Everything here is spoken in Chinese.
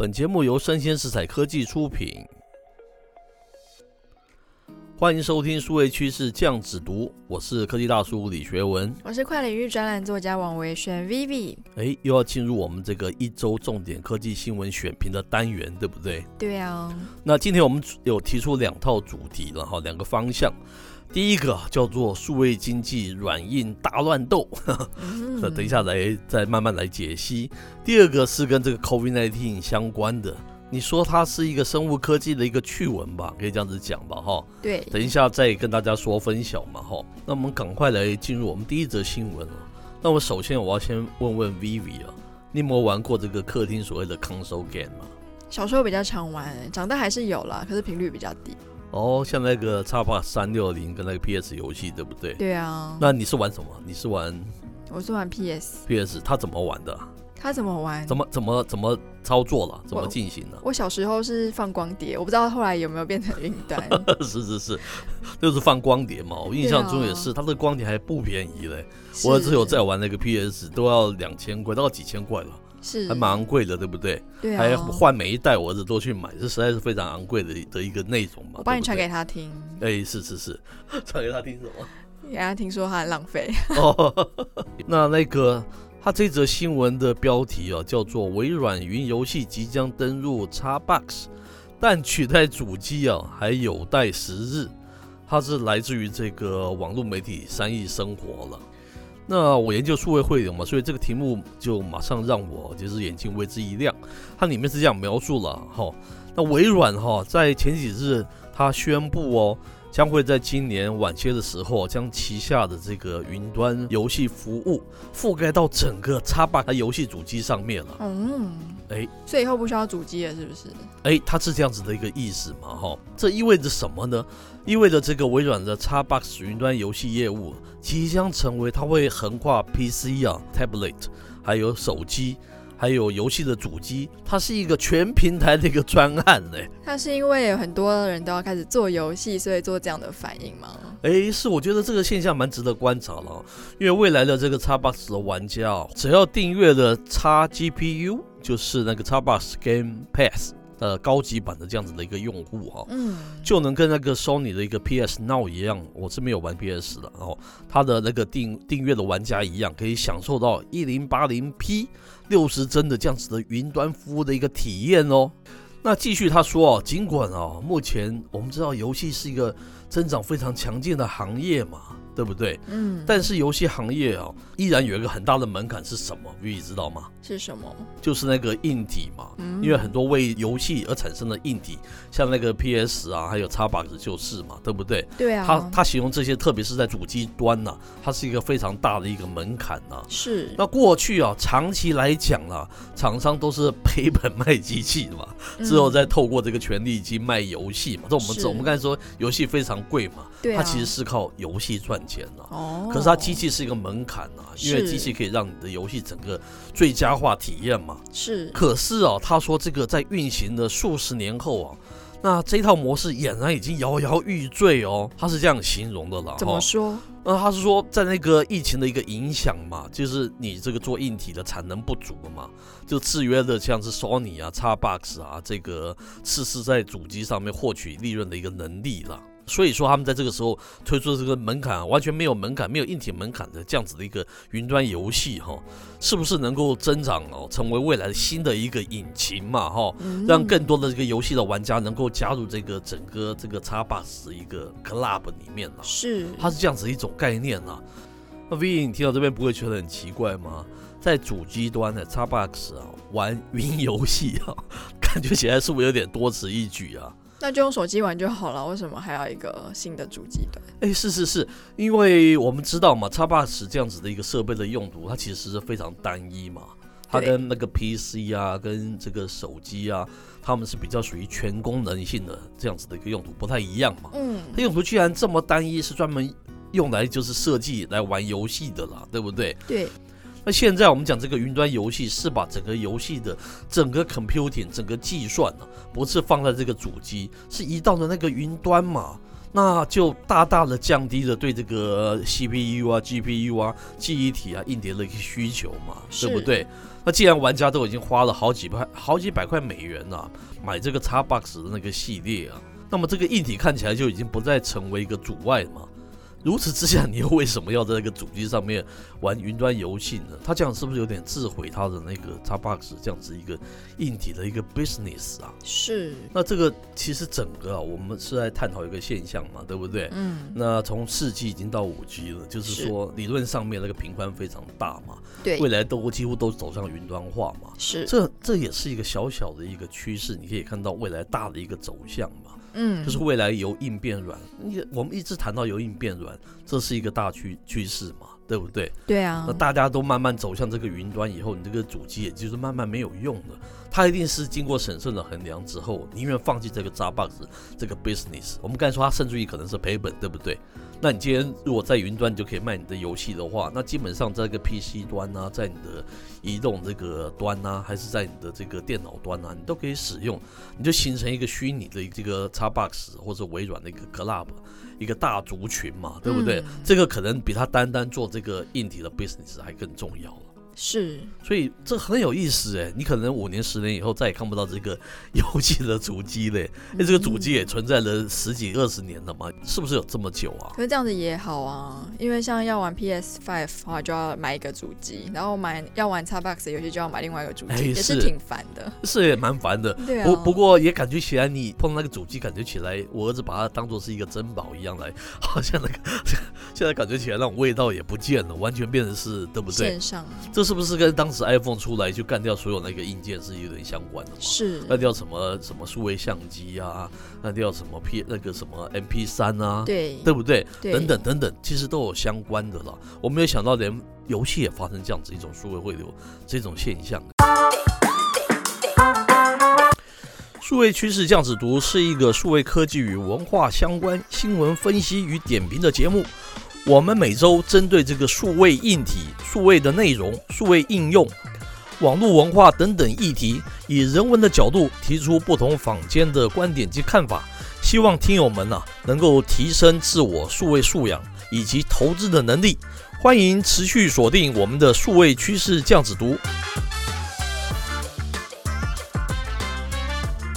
本节目由生鲜食材科技出品，欢迎收听数位趋势酱子读，我是科技大叔李学文，我是跨领域专栏作家王维轩 Vivi。哎，又要进入我们这个一周重点科技新闻选评的单元，对不对？对啊。那今天我们有提出两套主题然后，两个方向。第一个叫做数位经济软硬大乱斗，那 等一下来再慢慢来解析。第二个是跟这个 COVID-19 相关的，你说它是一个生物科技的一个趣闻吧，可以这样子讲吧，哈。对。等一下再跟大家说分享嘛，哈。那我们赶快来进入我们第一则新闻了。那我首先我要先问问 Vivi 啊，你有没有玩过这个客厅所谓的 console game 吗？小时候比较常玩，长大还是有啦，可是频率比较低。哦，像那个 Xbox 三六零跟那个 PS 游戏，对不对？对啊。那你是玩什么？你是玩？我是玩 PS。PS，它怎么玩的？它怎么玩？怎么怎么怎么操作了？怎么进行的？我小时候是放光碟，我不知道后来有没有变成云端。是是是，就是放光碟嘛。我印象中也是，它的光碟还不便宜嘞。我只有在玩那个 PS，都要两千块，都要几千块了。是，还蛮昂贵的，对不对？对啊，还换每一代，我儿子都去买，这实在是非常昂贵的的一个内容嘛。我帮你传给他听。哎，是是是，传给他听什么？给他听说他很浪费。哦，那那个他这则新闻的标题啊，叫做“微软云游戏即将登入 Xbox，但取代主机啊还有待时日”。它是来自于这个网络媒体三亿生活了。那我研究数位汇流嘛，所以这个题目就马上让我就是眼睛为之一亮。它里面是这样描述了哈，那微软哈在前几日它宣布哦，将会在今年晚些的时候将旗下的这个云端游戏服务覆盖到整个 Xbox 游戏主机上面了。嗯，哎，所以以后不需要主机了，是不是？哎，它是这样子的一个意思嘛哈，这意味着什么呢？意味着这个微软的 Xbox 云端游戏业务即将成为它会横跨 PC 啊、Tablet，还有手机，还有游戏的主机，它是一个全平台的一个专案呢。它是因为有很多人都要开始做游戏，所以做这样的反应吗？哎，是，我觉得这个现象蛮值得观察了，因为未来的这个 Xbox 的玩家只要订阅了 XGPU，就是那个 Xbox Game Pass。呃，高级版的这样子的一个用户哈，嗯，就能跟那个 Sony 的一个 PS Now 一样，我是没有玩 PS 的，然后他的那个订订阅的玩家一样，可以享受到一零八零 P 六十帧的这样子的云端服务的一个体验哦。那继续他说啊，尽管啊，目前我们知道游戏是一个增长非常强劲的行业嘛。对不对？嗯，但是游戏行业啊，依然有一个很大的门槛是什么？你知道吗？是什么？就是那个硬体嘛。嗯，因为很多为游戏而产生的硬体，像那个 PS 啊，还有 Xbox 就是嘛，对不对？对啊。他他形容这些，特别是在主机端呢，啊，它是一个非常大的一个门槛呐，啊。是。那过去啊，长期来讲啊，厂商都是赔本卖机器的嘛，之后再透过这个权利金卖游戏嘛。这，嗯，我们知，我们刚才说游戏非常贵嘛，对，啊，它其实是靠游戏赚钱的哦，可是它机器是一个门槛啊，因为机器可以让你的游戏整个最佳化体验嘛。是，可是啊，他说这个在运行的数十年后啊，那这套模式俨然已经摇摇欲坠哦。他是这样形容的了。怎么说？那他是说在那个疫情的一个影响嘛，就是你这个做硬体的产能不足了嘛，就制约了像是 Sony 啊、Xbox 啊这个次世在主机上面获取利润的一个能力了。所以说，他们在这个时候推出这个门槛完全没有门槛、没有硬体门槛的这样子的一个云端游戏，哈，是不是能够增长哦，成为未来新的一个引擎嘛，哈，让更多的这个游戏的玩家能够加入这个整个这个 Xbox 的一个 club 里面呢？是，它是这样子一种概念啊。那 V，你听到这边不会觉得很奇怪吗？在主机端的 Xbox 啊，玩云游戏啊，感觉起来是不是有点多此一举啊？那就用手机玩就好了，为什么还要一个新的主机端？哎，是是是，因为我们知道嘛叉 box 这样子的一个设备的用途，它其实是非常单一嘛。它跟那个 PC 啊，跟这个手机啊，它们是比较属于全功能性的这样子的一个用途，不太一样嘛。嗯，它用途居然这么单一，是专门用来就是设计来玩游戏的啦，对不对？对。那现在我们讲这个云端游戏，是把整个游戏的整个 computing 整个计算呢，不是放在这个主机，是移到了那个云端嘛，那就大大的降低了对这个 CPU 啊、GPU 啊、记忆体啊、硬碟的一个需求嘛，对不对？那既然玩家都已经花了好几块、好几百块美元呐、啊，买这个 Xbox 的那个系列啊，那么这个硬体看起来就已经不再成为一个阻碍嘛。如此之下，你又为什么要在这个主机上面玩云端游戏呢？他这样是不是有点自毁他的那个 Xbox 这样子一个硬体的一个 business 啊？是。那这个其实整个啊，我们是在探讨一个现象嘛，对不对？嗯。那从四 G 已经到五 G 了，就是说理论上面那个频宽非常大嘛，对，未来都几乎都走向云端化嘛。是。这这也是一个小小的一个趋势，你可以看到未来大的一个走向嘛。嗯，就是未来由硬变软，你我们一直谈到由硬变软，这是一个大趋趋势嘛，对不对？对啊，那大家都慢慢走向这个云端以后，你这个主机也就是慢慢没有用了，它一定是经过审慎的衡量之后，宁愿放弃这个扎 box 这个 business。我们刚才说它甚至于可能是赔本，对不对？那你今天如果在云端就可以卖你的游戏的话，那基本上在这个 PC 端啊，在你的移动这个端啊，还是在你的这个电脑端啊，你都可以使用，你就形成一个虚拟的这个 Xbox 或者微软的一个 Club，一个大族群嘛，对不对？嗯、这个可能比他单单做这个硬体的 business 还更重要。是，所以这很有意思哎，你可能五年、十年以后再也看不到这个游戏的主机嘞。那这个主机也存在了十几二十年了嘛，是不是有这么久啊？可是这样子也好啊，因为像要玩 PS Five 的话，就要买一个主机，然后买要玩 Xbox 的游戏就要买另外一个主机，也是挺烦的。是也蛮烦的。对啊。不不过也感觉起来，你碰到那个主机，感觉起来，我儿子把它当做是一个珍宝一样来，好像那个 现在感觉起来那种味道也不见了，完全变成是，对不对？线上。这是不是跟当时 iPhone 出来就干掉所有那个硬件是有点相关的嘛？是干掉什么什么数位相机啊，干掉什么 P 那个什么 MP 三啊，对对不对？对等等等等，其实都有相关的了。我没有想到连游戏也发生这样子一种数位汇流这种现象。数位趋势酱子读是一个数位科技与文化相关新闻分析与点评的节目。我们每周针对这个数位硬体、数位的内容、数位应用、网络文化等等议题，以人文的角度提出不同坊间的观点及看法，希望听友们啊能够提升自我数位素养以及投资的能力。欢迎持续锁定我们的数位趋势酱子读。